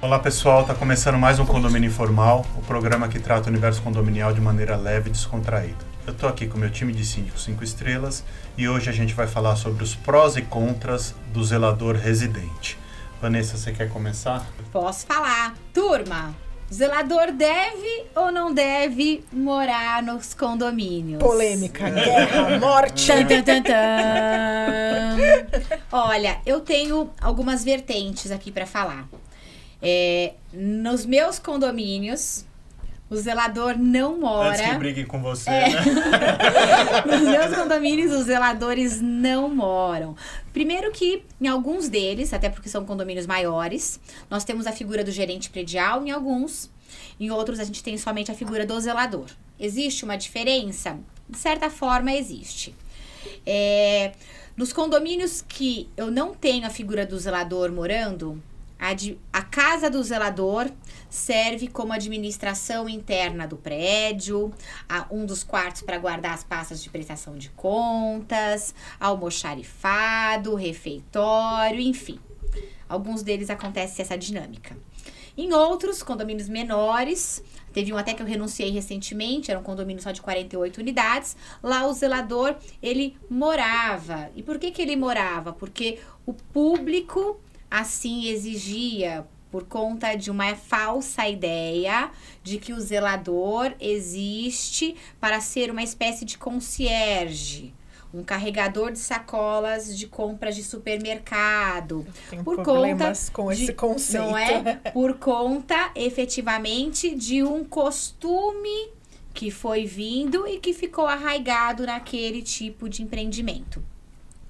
Olá pessoal, está começando mais um Condomínio Informal, o programa que trata o universo condominial de maneira leve e descontraída. Eu estou aqui com meu time de síndicos 5 estrelas e hoje a gente vai falar sobre os prós e contras do zelador residente. Vanessa, você quer começar? Posso falar. Turma, zelador deve ou não deve morar nos condomínios? Polêmica, guerra, morte. Tan, tan, tan, tan. Olha, eu tenho algumas vertentes aqui para falar. É, nos meus condomínios, o zelador não mora. Antes que briguem com você, É. né? Nos meus condomínios, os zeladores não moram. Primeiro que em alguns deles, até porque são condomínios maiores, nós temos a figura do gerente predial em alguns, em outros a gente tem somente a figura do zelador. Existe uma diferença? De certa forma existe. É, nos condomínios que eu não tenho a figura do zelador morando, a, a casa do zelador serve como administração interna do prédio, a- um dos quartos para guardar as pastas de prestação de contas, almoxarifado, refeitório, enfim. Alguns deles acontece essa dinâmica. Em outros, condomínios menores, teve um até que eu renunciei recentemente, era um condomínio só de 48 unidades. Lá o zelador, ele morava. E por que que ele morava? Porque o público assim exigia por conta de uma falsa ideia de que o zelador existe para ser uma espécie de concierge, um carregador de sacolas de compras de supermercado, Tenho por conta com de- esse conceito. não é? Por conta, efetivamente, de um costume que foi vindo e que ficou arraigado naquele tipo de empreendimento.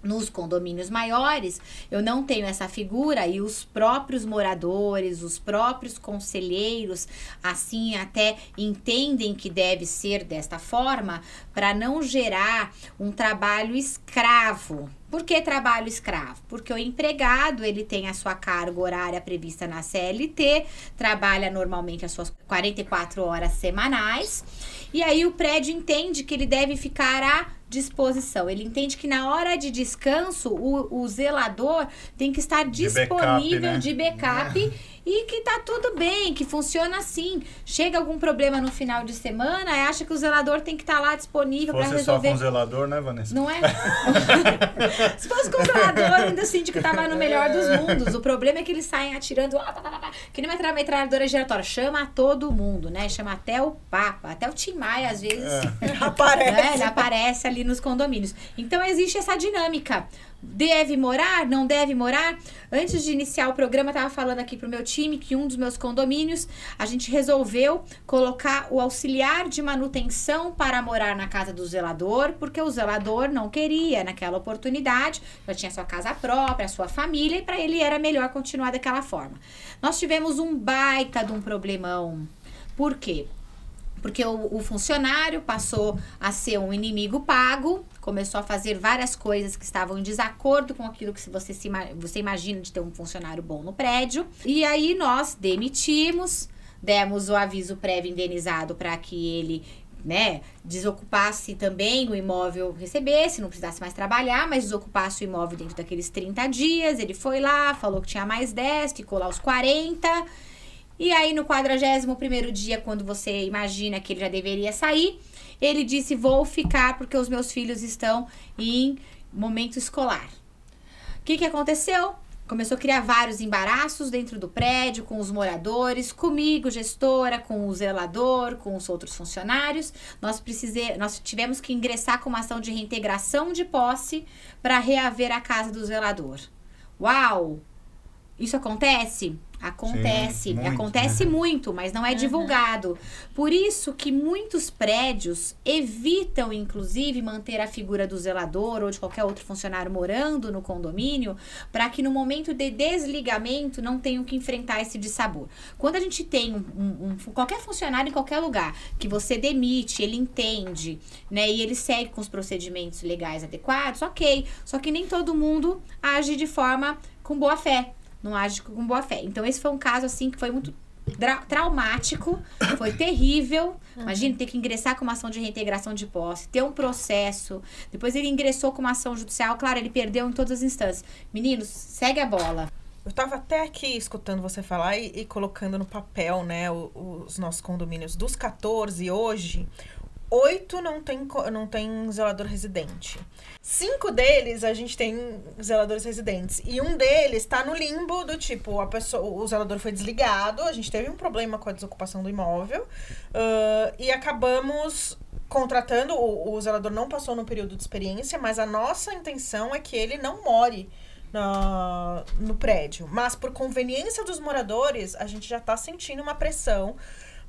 Nos condomínios maiores, eu não tenho essa figura e os próprios moradores, os próprios conselheiros, assim até entendem que deve ser desta forma para não gerar um trabalho escravo. Por que trabalho escravo? Porque o empregado, ele tem a sua carga horária prevista na CLT, trabalha normalmente as suas 44 horas semanais, e aí o prédio entende que ele deve ficar à disposição. Ele entende que na hora de descanso, o, o zelador tem que estar De backup, disponível né? de backup e que tá tudo bem, que funciona assim. Chega algum problema no final de semana, acha que o zelador tem que estar lá Se disponível para fosse só resolver. com zelador, né, Vanessa? Não é? Se fosse controlador, ainda síndico tava no melhor dos mundos. O problema é que eles saem atirando, tá, tá, tá, tá, que nem uma tra- metralhadora giratória. Chama todo mundo, né? Chama até o Papa, até o Tim Maia, às vezes. Aparece. né? Ele aparece ali nos condomínios. Então existe essa dinâmica. Deve morar? Não deve morar? Antes de iniciar o programa, eu tava falando aqui pro meu time que um dos meus condomínios, a gente resolveu colocar o auxiliar de manutenção para morar na casa do zelador, porque o zelador não queria naquela oportunidade, já tinha sua casa própria, sua família, e para ele era melhor continuar daquela forma. Nós tivemos um baita de um problemão. Por quê? Porque o, o funcionário passou a ser um inimigo pago, começou a fazer várias coisas que estavam em desacordo com aquilo que você, se, você imagina de ter um funcionário bom no prédio. E aí nós demitimos, demos o aviso prévio indenizado para que ele né, desocupasse também o imóvel, recebesse, não precisasse mais trabalhar, mas desocupasse o imóvel dentro daqueles 30 dias. Ele foi lá, falou que tinha mais 10, ficou lá os 40. E aí, no 41 dia, quando você imagina que ele já deveria sair, ele disse: Vou ficar porque os meus filhos estão em momento escolar. O que, que aconteceu? Começou a criar vários embaraços dentro do prédio, com os moradores, comigo, gestora, com o zelador, com os outros funcionários. Nós, precisei, nós tivemos que ingressar com uma ação de reintegração de posse para reaver a casa do zelador. Uau! Isso acontece? Acontece, Sim, muito, acontece né? muito, mas não é divulgado. Por isso que muitos prédios evitam, inclusive, manter a figura do zelador ou de qualquer outro funcionário morando no condomínio, para que no momento de desligamento não tenham que enfrentar esse dissabor. Quando a gente tem um, um- um- qualquer funcionário em qualquer lugar que você demite, ele entende, né, e ele segue com os procedimentos legais adequados, ok. Só que nem todo mundo age de forma com boa fé não age com boa fé. Então, esse foi um caso, assim, que foi muito traumático, foi terrível. Imagina ter que ingressar com uma ação de reintegração de posse, ter um processo. Depois ele ingressou com uma ação judicial, claro, ele perdeu em todas as instâncias. Meninos, segue a bola. Eu estava até aqui escutando você falar e, e colocando no papel, né, os nossos condomínios. Dos 14 hoje, oito não tem, não tem zelador residente. Cinco deles a gente tem zeladores residentes. E um deles está no limbo do tipo, a pessoa, o zelador foi desligado, a gente teve um problema com a desocupação do imóvel. ah, e acabamos contratando, o, o zelador não passou no período de experiência, mas a nossa intenção é que ele não more no prédio. Mas por conveniência dos moradores, a gente já está sentindo uma pressão.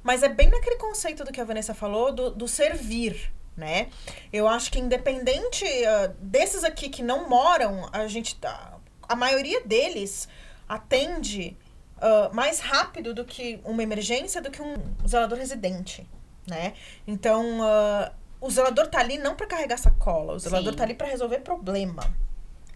Mas é bem naquele conceito do que a Vanessa falou, do, do servir, né? Eu acho que independente ah, desses aqui que não moram, a gente tá, a maioria deles atende ah, mais rápido do que uma emergência, do que um zelador residente, né? Então, ah, o zelador tá ali não para carregar sacola, o zelador Sim. tá ali para resolver problema,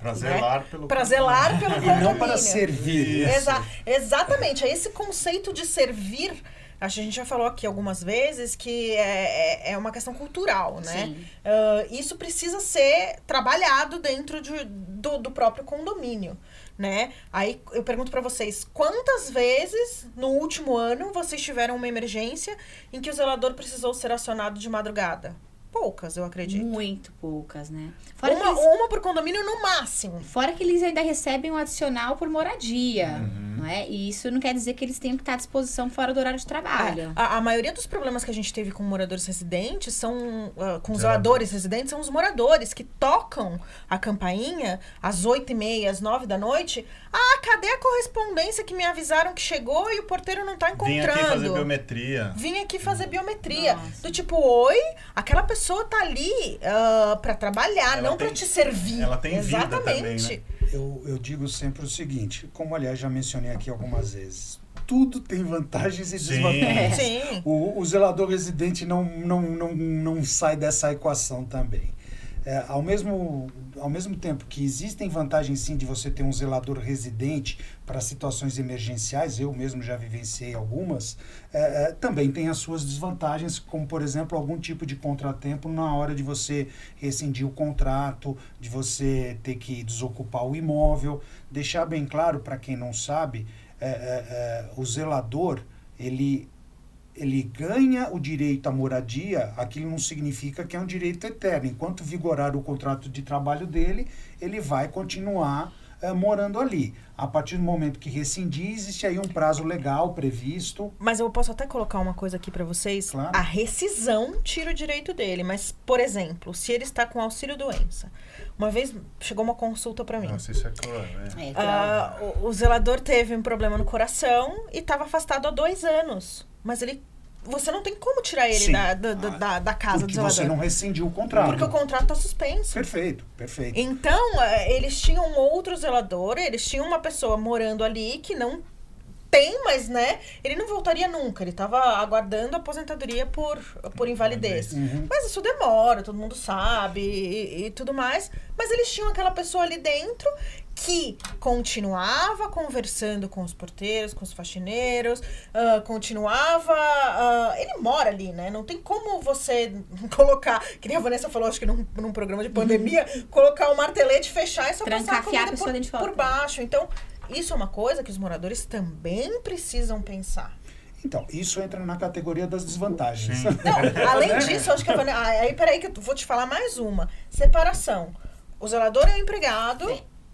Pra zelar pelo para zelar pelo E não para servir. Isso. Exa exatamente, é esse conceito de servir. A gente já falou aqui algumas vezes que é, é- é uma questão cultural, né? Sim. Ah, isso precisa ser trabalhado dentro de- do, do próprio condomínio, né? Aí eu pergunto pra vocês, quantas vezes no último ano vocês tiveram uma emergência em que o zelador precisou ser acionado de madrugada? Poucas, eu acredito. Muito poucas, né? Fora, Uma, que eles, uma por condomínio no máximo. fora que eles ainda recebem um adicional por moradia, Uhum. Não é? E isso não quer dizer que eles tenham que estar à disposição fora do horário de trabalho. A, a maioria dos problemas que a gente teve com moradores residentes são. ah, com Zeladores. zeladores residentes são os moradores que tocam a campainha às oito e meia, às nove da noite. Ah, cadê a correspondência que me avisaram que chegou e o porteiro não tá Vim encontrando? aqui fazer biometria. Vim aqui fazer biometria. Nossa. Do tipo, oi, aquela pessoa tá ali ah, pra trabalhar, Ela não pra tem- te servir. ela tem vida Exatamente. também, né? Eu, eu digo sempre o seguinte, como aliás já mencionei aqui algumas vezes, tudo tem vantagens e desvantagens. Sim. O, o zelador residente não, não, não, não sai dessa equação também. É, ao, mesmo, ao mesmo tempo que existem vantagens sim de você ter um zelador residente para situações emergenciais, eu mesmo já vivenciei algumas, é, é, também tem as suas desvantagens, como por exemplo algum tipo de contratempo na hora de você rescindir o contrato, de você ter que desocupar o imóvel. Deixar bem claro para quem não sabe, é, é, é, o zelador ele ele ganha o direito à moradia, aquilo não significa que é um direito eterno. Enquanto vigorar o contrato de trabalho dele, ele vai continuar eh, morando ali. A partir do momento que rescindir, existe aí um prazo legal previsto. Mas eu posso até colocar uma coisa aqui pra vocês. Claro. A rescisão tira o direito dele. Mas, por exemplo, se ele está com auxílio doença. Uma vez chegou uma consulta pra mim. Nossa, isso é cruel, é. É, Ah, o, o zelador teve um problema no coração e estava afastado há dois anos. Mas ele. Você não tem como tirar ele da, da, da- da, da casa do zelador. você não rescindiu o contrato. Porque o contrato está suspenso. Perfeito, perfeito. Então, eh, eles tinham outro zelador, eles tinham uma pessoa morando ali que não tem, mas, né? Ele não voltaria nunca. Ele tava aguardando a aposentadoria por, por invalidez. Uhum. Mas isso demora, todo mundo sabe e, e tudo mais. Mas eles tinham aquela pessoa ali dentro que continuava conversando com os porteiros, com os faxineiros, ah, continuava. ah, ele mora ali, né? Não tem como você colocar, que nem a Vanessa falou, acho que num, num programa de pandemia, colocar o martelete, fechar e só passar a a comida pessoa por, por baixo. Então, isso é uma coisa que os moradores também precisam pensar. Então, isso entra na categoria das desvantagens. Sim. Não, além disso, eu acho que ah, Aí, peraí, que eu vou te falar mais uma. Separação. O zelador é o empregado.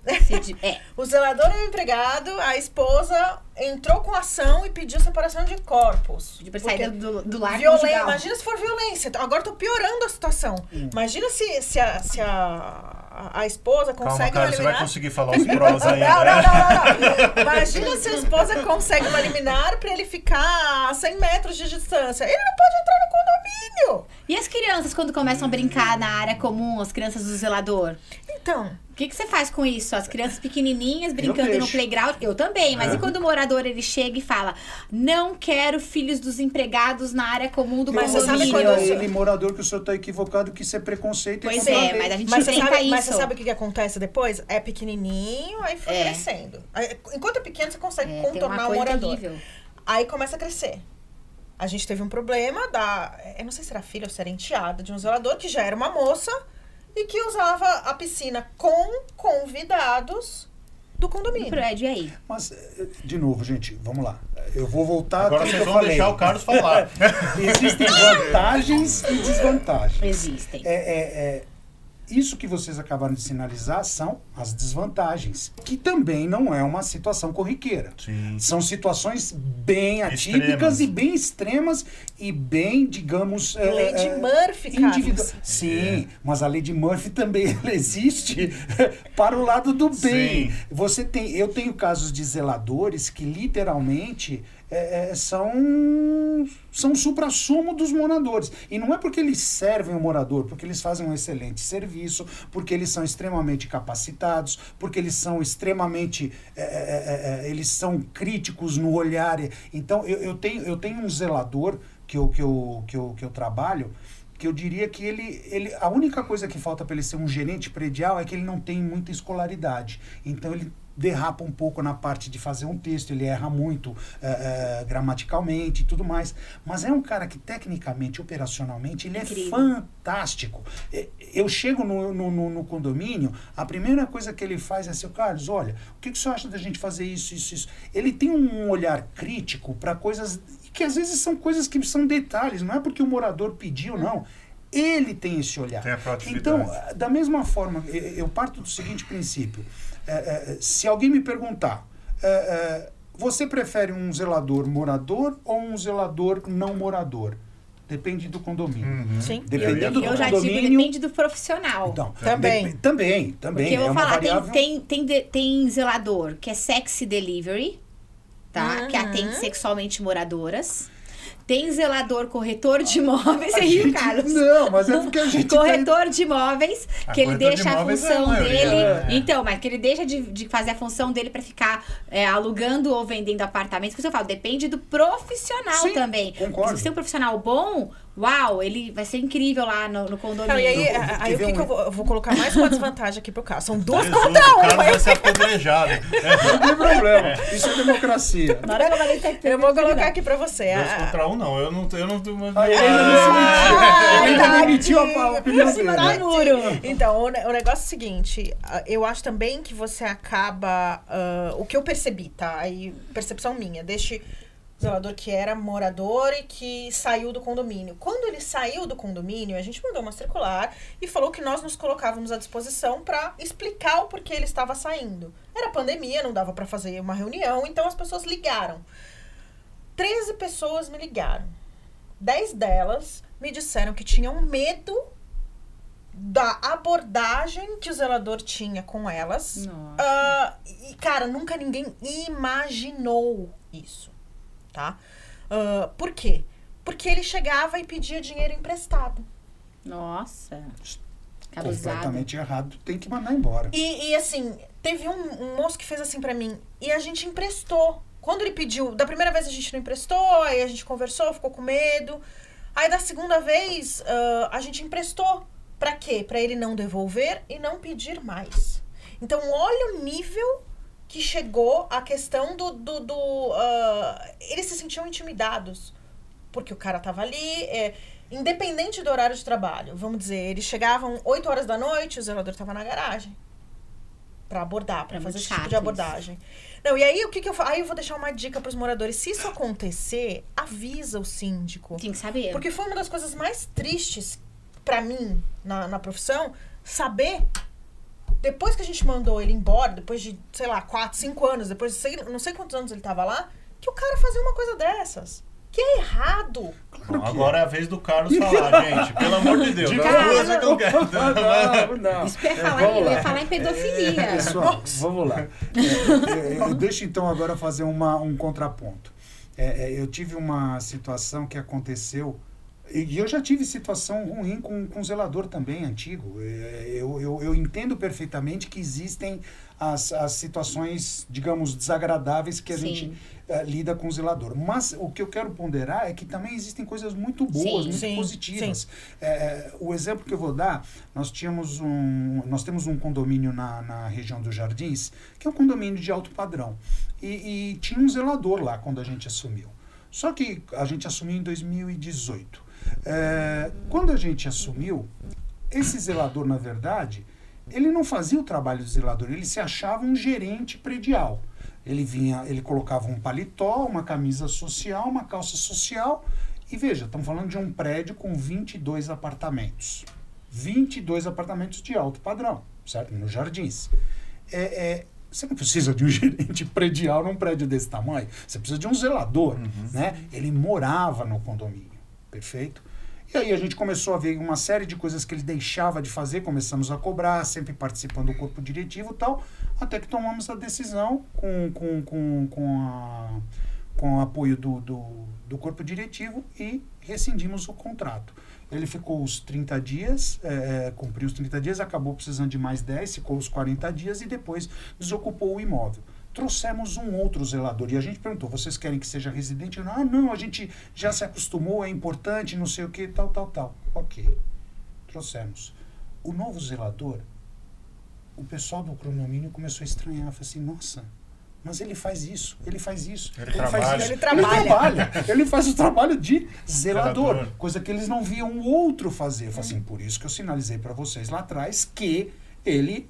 Di- é. O zelador é o empregado, a esposa entrou com ação e pediu separação de corpos. De sair do, do lar Violen- conjugal. Imagina se for violência. Agora eu tô piorando a situação. Imagina se, se, a, se a, a esposa Calma, consegue cara, uma você vai liminar. conseguir falar os prós aí. Não, né? não, não, não, não. Imagina se a esposa consegue uma liminar pra ele ficar a 100 metros de distância. Ele não pode entrar no condomínio. E as crianças, quando começam a brincar na área comum, as crianças do zelador? Então, que, que você faz com isso? As crianças pequenininhas brincando no playground? Eu também, mas É. e quando o morador ele chega e fala: Não quero filhos dos empregados na área comum do Mas você sabe condomínio? quando ele, morador, que o senhor está equivocado, que isso é preconceito. e Pois é, mas a gente mas você, enfrenta sabe, isso. mas você sabe o que, que acontece depois? É pequenininho, aí foi É. crescendo. Aí, Enquanto é pequeno, você consegue É, tem contornar uma o morador. terrível. Aí começa a crescer. A gente teve um problema da. Eu não sei se era filha ou se era enteada de um zelador que já era uma moça e que usava a piscina com convidados do Do condomínio. prédio, e aí? Mas, eh, de novo, gente, vamos lá. Eu vou voltar Agora vocês vão falei. deixar o Carlos falar. Existem vantagens e desvantagens. Existem. É, é, é, isso que vocês acabaram de sinalizar são as desvantagens, que também não é uma situação corriqueira. Sim. São situações bem atípicas Extremas. e bem extremas e bem, digamos. é, Lei de é, Murphy, individu- Carlos. Sim, mas a lei de Murphy também ela existe para o lado do bem. Sim. Você tem, eu tenho casos de zeladores que literalmente é, é, são são supra-sumo dos moradores. E não é porque eles servem o morador, porque eles fazem um excelente serviço, porque eles são extremamente capacitados, porque eles são extremamente. é, é, é, eles são críticos no olhar. Então, eu, eu, tenho, eu tenho um zelador que eu, que eu, que eu, que eu trabalho que eu diria que ele, ele a única coisa que falta para ele ser um gerente predial é que ele não tem muita escolaridade. Então ele derrapa um pouco na parte de fazer um texto, ele erra muito eh, eh, gramaticalmente e tudo mais. Mas é um cara que tecnicamente, operacionalmente, ele é Incrível. fantástico. Eh, Eu chego no, no, no- no condomínio, a primeira coisa que ele faz é assim, Carlos, olha, o que, que você acha da gente fazer isso, isso, isso? Ele tem um olhar crítico para coisas que às vezes são coisas que são detalhes, não é porque o morador pediu, não. Ele tem esse olhar. Tem. Então, da mesma forma, eu parto do seguinte princípio: É, é, se alguém me perguntar, é, é, você prefere um zelador morador ou um zelador não morador? Depende do condomínio. Uhum. Sim. Dependendo Eu do já digo, condomínio. depende do profissional. Então, Também. dep- também, também. Porque eu é vou uma falar, tem, variável- tem, tem, de- tem zelador que é sexy delivery, tá? Que Uhum. atende sexualmente moradoras. Tem zelador corretor de imóveis, você riu, Carlos. Não, mas é porque a gente. Corretor de imóveis, Ah, que ele corretor de deixa a imóveis é a função maioria, dele. né? Então, mas que ele deixa de, de fazer a função dele pra ficar é, alugando ou vendendo apartamentos. Por isso eu falo, depende do profissional Sim, também. concordo. Se você tem um profissional bom, uau, ele vai ser incrível lá no, no condomínio. Não, e aí, a- quer aí o que, um- que eu, vou, eu vou colocar mais uma desvantagem aqui pro Carlos. São duas contra o Carlos uma. vai ser apedrejado. Não tem problema. Isso é democracia. Na hora que eu falei, Eu vou colocar aqui pra você. Dois A- contra um, não. Eu não. Eu não, eu não Aí ele ainda não se mentiu. Ah, Ele ainda demitiu a a opinião Em cima dele. do muro. Então, o, o negócio é o seguinte, ah, eu acho também que você acaba. ah, o que eu percebi, tá? Aí, percepção minha, deste zelador que era morador e que saiu do condomínio. Quando ele saiu do condomínio, a gente mandou uma circular e falou que nós nos colocávamos à disposição para explicar o porquê ele estava saindo. Era pandemia, não dava para fazer uma reunião, então as pessoas ligaram. 13 pessoas me ligaram. 10 delas me disseram que tinham medo da abordagem que o zelador tinha com elas. Ah, e, cara, nunca ninguém imaginou isso, tá? Ah, por quê? Porque ele chegava e pedia dinheiro emprestado. Nossa. Abusado. Completamente errado. Tem que mandar embora. E, e, assim, teve um, um moço que fez assim pra mim, e a gente emprestou. Quando ele pediu, da primeira vez a gente não emprestou, aí a gente conversou, ficou com medo. Aí da segunda vez, ah, a gente emprestou. Pra quê? Pra ele não devolver e não pedir mais. Então, olha o nível que chegou a questão do. do, do, ah, eles se sentiam intimidados. Porque o cara tava ali, é, independente do horário de trabalho. Vamos dizer, eles chegavam 8 horas da noite, o zelador tava na garagem. Pra abordar, pra É fazer esse tipo de abordagem. Não, e aí o que, que eu faço? Aí eu vou deixar uma dica pros moradores. Se isso acontecer, avisa o síndico. Tem que saber. Porque foi uma das coisas mais tristes pra mim na, na profissão, saber, depois que a gente mandou ele embora, depois de, sei lá, 4, 5 anos, depois de sei, não sei quantos anos ele tava lá, que o cara fazia uma coisa dessas. Que é errado. Bom, agora é a vez do Carlos falar, gente. Pelo amor de Deus. De as duas é que eu quero. Não, não. Isso que eu ia É, falar, eu ia falar em pedofilia. É, Pessoal, vamos lá. É, é, eu deixo então agora fazer uma, um contraponto. É, é, eu tive uma situação que aconteceu, e eu já tive situação ruim com, com zelador também, antigo. É, eu, eu, eu entendo perfeitamente que existem as, as situações, digamos, desagradáveis que a Sim. gente é, lida com o zelador. Mas o que eu quero ponderar é que também existem coisas muito boas, Sim. muito Sim, positivas. É, o exemplo que eu vou dar, nós tínhamos um, nós temos um condomínio na, na região dos Jardins, que é um condomínio de alto padrão. E, e tinha um zelador lá quando a gente assumiu. Só que a gente assumiu em 2018. É, quando a gente assumiu, esse zelador, na verdade, ele não fazia o trabalho do zelador, ele se achava um gerente predial. Ele vinha, ele colocava um paletó, uma camisa social, uma calça social. E veja, estamos falando de um prédio com 22 apartamentos. 22 apartamentos de alto padrão, certo? Nos jardins. É, é, você não precisa de um gerente predial num prédio desse tamanho. Você precisa de um zelador, né? Ele morava no condomínio, perfeito? E aí a gente começou a ver uma série de coisas que ele deixava de fazer, começamos a cobrar, sempre participando do corpo diretivo e tal, até que tomamos a decisão com, com, com, com, a, com o apoio do, do, do corpo diretivo e rescindimos o contrato. Ele ficou os 30 dias, é, cumpriu os 30 dias, acabou precisando de mais 10, ficou os 40 dias e depois desocupou o imóvel. Trouxemos um outro zelador e a gente perguntou: vocês querem que seja residente? Ah, não, a gente já se acostumou, é importante, não sei o que, tal, tal, tal. Ok, trouxemos. O novo zelador, o pessoal do condomínio começou a estranhar, falou assim: nossa, mas ele faz isso, ele faz isso. Ele faz trabalha. isso. Ele trabalha. trabalha. Ele faz o trabalho de zelador, Zelador. coisa que eles não viam o outro fazer. Eu falei assim, por isso que eu sinalizei para vocês lá atrás que ele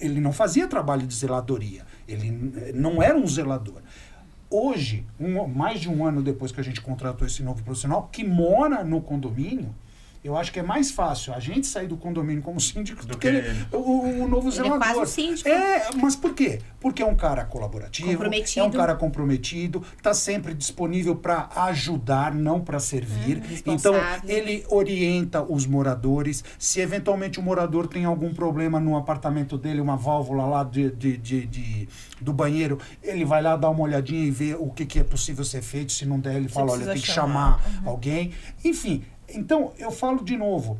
ele não fazia trabalho de zeladoria. Ele eh, não era um zelador. Hoje, um- mais de um ano depois que a gente contratou esse novo profissional, que mora no condomínio, eu acho que é mais fácil a gente sair do condomínio como síndico do, Do que, que ele- o, o novo Ele é zelador. quase síndico. É, mas por quê? Porque é um cara colaborativo, Comprometido. é um cara comprometido, está sempre disponível para ajudar, não para servir. Uhum, então, ele orienta os moradores. Se eventualmente o morador tem algum problema no apartamento dele, uma válvula lá de, de, de- de- do banheiro, ele vai lá dar uma olhadinha e ver o que, que é possível ser feito. Se não der, ele fala: olha, tem que chamar. chamar alguém. Enfim, então eu falo de novo.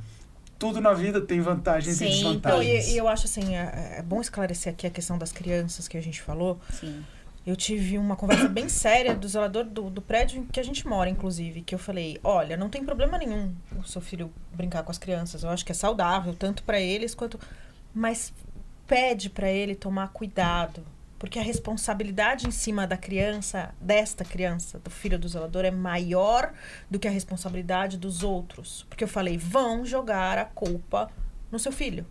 Tudo na vida tem vantagens Sim, e Não, desvantagens. e, e eu acho assim, é, é bom esclarecer aqui a questão das crianças que a gente falou. Sim. Eu tive uma conversa bem séria do zelador do, do prédio em que a gente mora, inclusive, que eu falei, olha, não tem problema nenhum o seu filho brincar com as crianças. Eu acho que é saudável, tanto para eles quanto. Mas pede para ele tomar cuidado. Porque a responsabilidade em cima da criança, desta criança, do filho do zelador, é maior do que a responsabilidade dos outros. Porque eu falei, vão jogar a culpa no seu filho.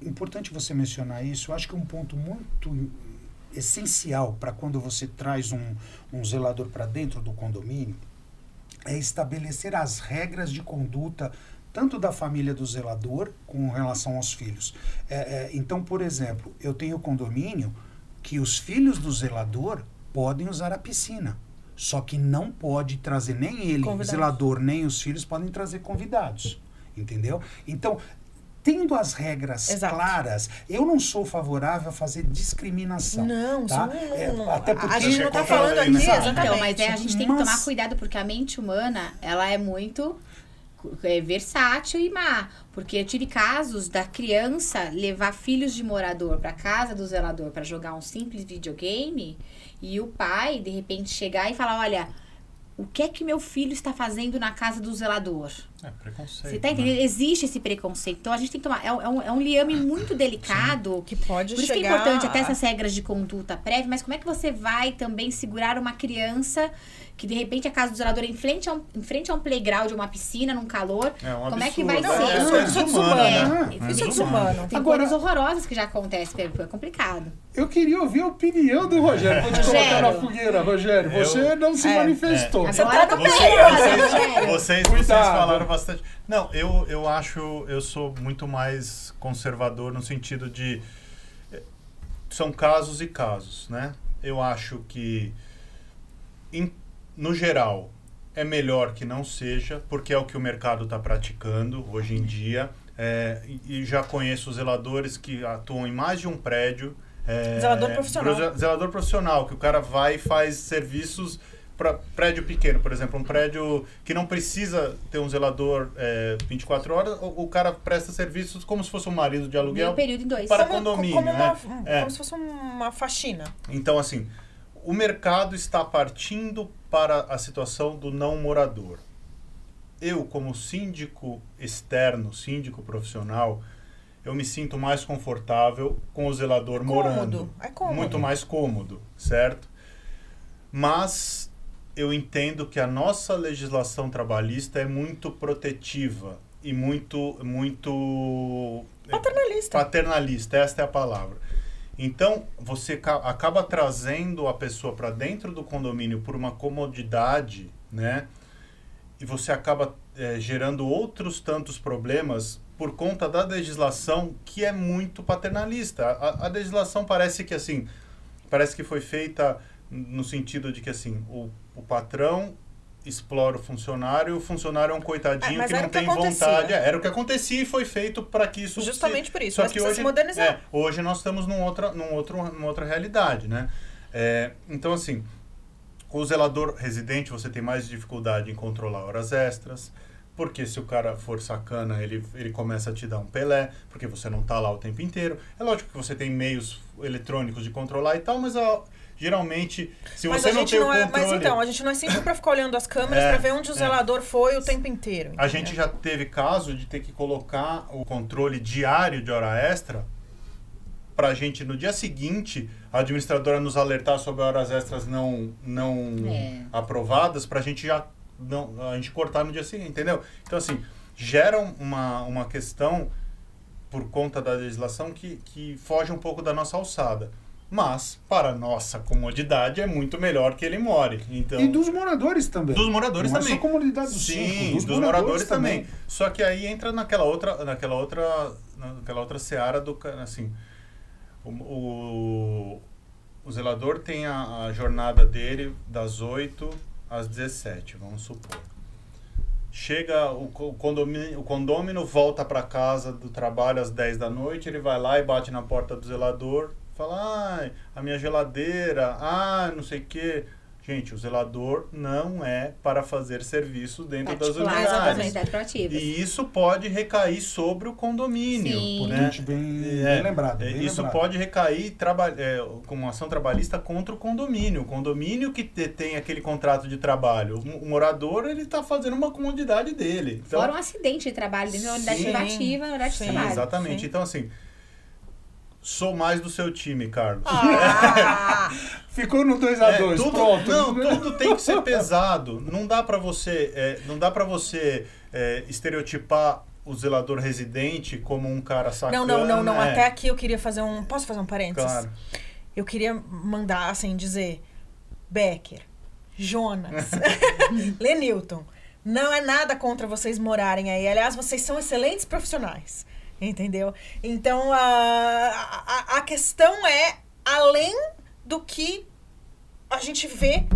importante você mencionar isso. Eu acho que um ponto muito essencial para quando você traz um, um zelador para dentro do condomínio é estabelecer as regras de conduta tanto da família do zelador com relação aos filhos. É, é, então, por exemplo, eu tenho condomínio que os filhos do zelador podem usar a piscina. Só que não pode trazer nem ele, Convidados. zelador, nem os filhos podem trazer convidados. Entendeu? Então, tendo as regras Exato. claras, eu não sou favorável a fazer discriminação. Não, tá? não, É, não- até a- porque a gente não tá a falando aqui, né? exatamente. Então, mas é, a gente tem que Mas- tomar cuidado, porque a mente humana, ela é muito é, versátil e má. Porque eu tive casos da criança levar filhos de morador pra casa do zelador pra jogar um simples videogame e o pai, de repente, chegar e falar, olha... O que é que meu filho está fazendo na casa do zelador? É preconceito. Você tá né? entendendo? Existe esse preconceito. Então a gente tem que tomar. É, um- é um, é um liame muito delicado. Que pode Por isso que é chegar... importante até essas regras de conduta prévia, mas como é que você vai também segurar uma criança que de repente a casa do zelador é em frente a um, em frente a um playground, uma piscina, num calor? É um como é que vai Não, ser? isso é desumano, É, né? é, Isso é desumano. Tem Agora- coisas horrorosas que já acontecem, é complicado. Eu queria ouvir a opinião do Rogério. Vou te colocar na Rogério. fogueira, Rogério. Eu- Você não se É, manifestou. Você Agora tá no meio, Vocês, Rogério. vocês, vocês Cuidado. falaram bastante. Não, eu, eu acho, eu sou muito mais conservador no sentido de. eh, São casos e casos, né? Eu acho que, em- no geral, é melhor que não seja, porque é o que o mercado está praticando hoje em dia. É, e, já conheço zeladores que atuam em mais de um prédio. é, Zelador profissional. pro- Zelador profissional, que o cara vai e faz serviços para prédio pequeno, por exemplo, um prédio que não precisa ter um zelador é, 24 horas, o, o cara presta serviços como se fosse um marido de Meio aluguel. período em dois. Para- como, condomínio, como, uma- né? É. como se fosse uma faxina. Então, assim, o mercado está partindo para a situação do não morador. Eu, como síndico externo, síndico profissional, eu me sinto mais confortável com o zelador morando. É cômodo. Muito mais cômodo, certo? Mas eu entendo que a nossa legislação trabalhista é muito protetiva e muito muito é, Paternalista. paternalista, esta é a palavra. Então, você ca- acaba trazendo a pessoa para dentro do condomínio por uma comodidade, né? E você acaba eh, gerando outros tantos problemas por conta da legislação que é muito paternalista. A, a legislação parece que assim, parece que foi feita no sentido de que assim, o, o patrão explora o funcionário e o funcionário é um coitadinho É, que não que tem vontade. É, era o que acontecia e foi feito para que isso Justamente se- por isso, Só mas que hoje, se modernizar. é, hoje nós estamos num outra, num outro, numa outra realidade, né? É, então, assim, o zelador residente, você tem mais dificuldade em controlar horas extras, porque se o cara for sacana, ele, ele começa a te dar um pelé, porque você não tá lá o tempo inteiro. É lógico que você tem meios eletrônicos de controlar e tal, mas ó, geralmente, se mas você a não gente tem o não é. controle... Mas então, a gente não é sempre pra ficar olhando as câmeras É, pra ver onde o é. zelador foi o tempo inteiro. A entendeu? gente já teve caso de ter que colocar o controle diário de hora extra para a gente, no dia seguinte, a administradora nos alertar sobre horas extras não, não É. aprovadas, para a gente já não, a gente cortar no dia seguinte, entendeu? Então, assim, gera uma, uma questão por conta da legislação que, que foge um pouco da nossa alçada. Mas, para nossa comodidade, é muito melhor que ele more. Então, E dos moradores também. dos moradores Não também. É só comunidade do Sim, cinco, dos, moradores, também. Só que aí entra naquela outra, naquela outra, naquela outra seara do assim, o, o, o zelador tem a, a jornada dele das 8 às 17, vamos supor. Chega o, co- o condomínio, o condômino volta para casa do trabalho às 10 da noite, ele vai lá e bate na porta do zelador, fala: "Ai, a minha geladeira, ah, não sei o quê". Gente, o zelador não é para fazer serviços dentro das unidades. exatamente, proativas. E isso pode recair sobre o condomínio. Sim. Né? Importante, bem, É, bem lembrado. é, bem isso lembrado. pode recair é, com uma ação trabalhista contra o condomínio. O condomínio que te- tem aquele contrato de trabalho. O, o morador, ele está fazendo uma comodidade dele. Então, Fora um acidente de trabalho dentro da unidade privativa, na unidade Sim, de trabalho. exatamente. Sim. Então, assim, sou mais do seu time, Carlos. Ah, Ficou no 2x2, É, tudo, pronto. Não, tudo tem que ser pesado. Não dá para você, é, não dá para você é, estereotipar o zelador residente como um cara sacana. não, não, não, não. é. Até aqui eu queria fazer um. Posso fazer um parênteses? Claro. Eu queria mandar, assim, dizer: Becker, Jonas, Lenilton, não é nada contra vocês morarem aí. Aliás, vocês são excelentes profissionais. Entendeu? Então, a, a, a questão é além do que a gente vê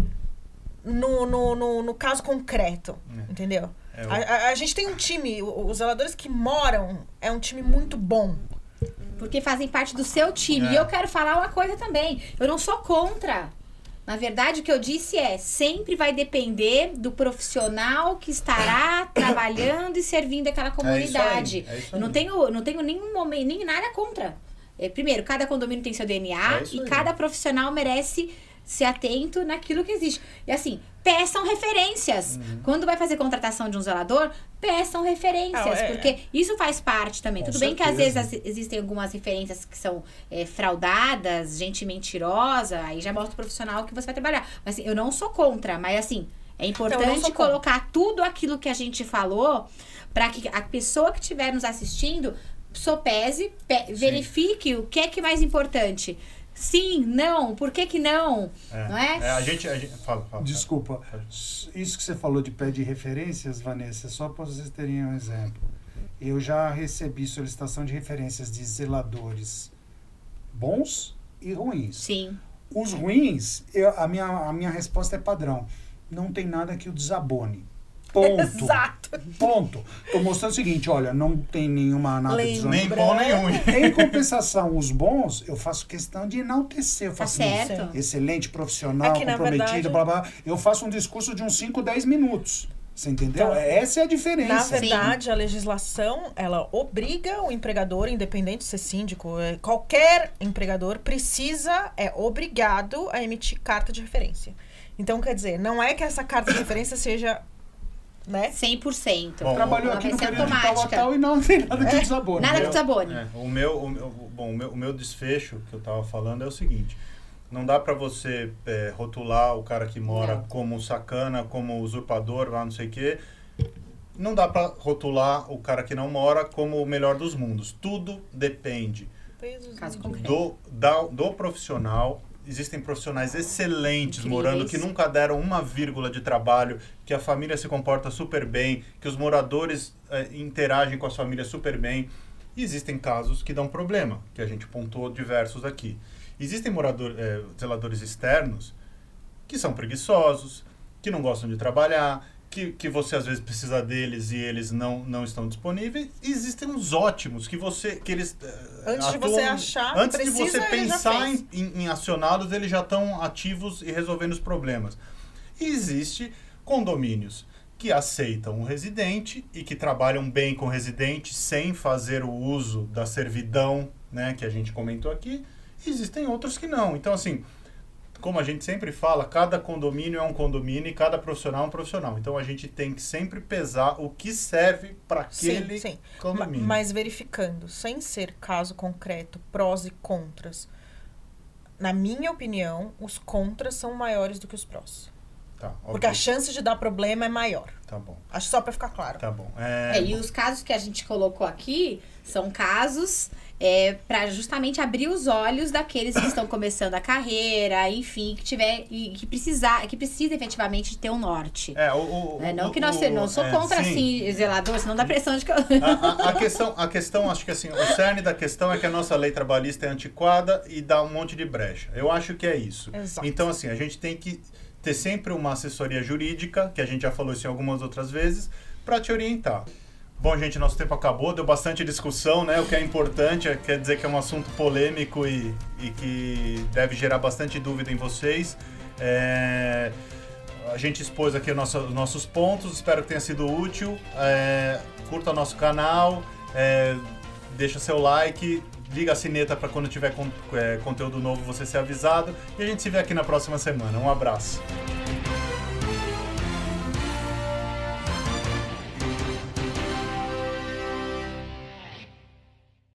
no, no, no, no caso concreto. É. Entendeu? É, o- A, a- gente tem um time, os zeladores que moram é um time muito bom. Porque fazem parte do seu time. É. E eu quero falar uma coisa também. Eu não sou contra. Na verdade, o que eu disse é: sempre vai depender do profissional que estará trabalhando e servindo aquela comunidade. É isso eu não aí. tenho, não tenho nenhum momento, nem nada contra. É, primeiro, cada condomínio tem seu DNA É e aí. cada profissional merece ser atento naquilo que existe. E assim, peçam referências. Uhum. Quando vai fazer contratação de um zelador, peçam referências. Ah, é. Porque isso faz parte também. Com Tudo bem que às vezes certeza. as- existem algumas referências que são é, fraudadas, gente mentirosa, aí já mostra o profissional que você vai trabalhar. Mas assim, eu não sou contra, mas assim, é eu não importante contra. colocar tudo aquilo que a gente falou para que a pessoa que estiver nos assistindo sopese, pe- verifique o que é que é mais importante. Sim, não, por que que não? É, Não é? a gente, a gente fala, fala. Desculpa. Pode. Isso que você falou de pé de referências, Vanessa, só para vocês terem um exemplo. Eu já recebi solicitação de referências de zeladores bons e ruins. Sim. Os ruins, eu- a, minha, a minha resposta é padrão. Não tem nada que o desabone. Ponto. Exato. Ponto. Tô mostrando o seguinte, olha, não tem nenhuma nada Lembra-. Nem bom nem ruim. Em compensação, os bons, eu faço questão de enaltecer. Eu Tá faço um certo. excelente profissional, É que, comprometido, verdade- blá, blá. Eu faço um discurso de uns 5, 10 minutos. Você entendeu? Tá. Essa é a diferença. Na verdade, a legislação, ela obriga o empregador, independente de ser síndico, é, qualquer empregador precisa, é obrigado a emitir carta de referência. Então, quer dizer, não é que essa carta de referência seja, né? 100%. Bom, Trabalhou aqui no período de tal a tal e não tem nada que desabone. Nada que meu- desabone. É, o meu, o meu, bom, o meu, o meu desfecho que eu tava falando é o seguinte: não dá para você é, rotular o cara que mora Não. como sacana, como usurpador, lá não sei o quê, não dá para rotular o cara que não mora como o melhor dos mundos. Tudo depende do, da- do profissional. Existem profissionais excelentes Incríveis. morando que nunca deram uma vírgula de trabalho, que a família se comporta super bem, que os moradores eh, interagem com as famílias super bem. E existem casos que dão problema, que a gente pontuou diversos aqui. Existem morador, eh, zeladores externos que são preguiçosos, que não gostam de trabalhar, que, que você às vezes precisa deles e eles não, não estão disponíveis. Existem uns ótimos que você que eles eh, Antes de atuam- você achar, antes de precisa, você ele já pensar em, em, em acioná-los, eles já estão ativos e resolvendo os problemas. E existe condomínios que aceitam o residente e que trabalham bem com o residente sem fazer o uso da servidão, né, que a gente comentou aqui. E existem outros que não. Então, assim, como a gente sempre fala, cada condomínio é um condomínio e cada profissional é um profissional. Então, a gente tem que sempre pesar o que serve para aquele Sim, sim. Ma- condomínio. Mas verificando, sem ser caso concreto, prós e contras, na minha opinião, os contras são maiores do que os prós. Tá, Porque a chance de dar problema é maior. Tá bom, Acho só pra ficar claro. tá bom. É, e os casos que a gente colocou aqui são casos é, para justamente abrir os olhos daqueles que estão começando a carreira, enfim, que tiver e que precisar, que precisa efetivamente ter um norte. É, o, o, É, não o- que nós o- não sou é, contra sim. assim zelador, senão dá pressão de que eu... A, a- a questão, a questão, acho que assim, o cerne da questão é que a nossa lei trabalhista é antiquada e dá um monte de brecha. Eu acho que é isso. Exato. Então, assim, a gente tem que ter sempre uma assessoria jurídica, que a gente já falou isso em algumas outras vezes, para te orientar. Bom, gente, nosso tempo acabou, deu bastante discussão, né? O que é importante, é- quer dizer que é um assunto polêmico e, e que deve gerar bastante dúvida em vocês. É, a gente expôs aqui nosso- os nossos pontos, espero que tenha sido útil. É, curta nosso canal, é, deixa seu like, liga a sineta para quando tiver con- é, conteúdo novo você ser avisado. E a gente se vê aqui na próxima semana. Um abraço.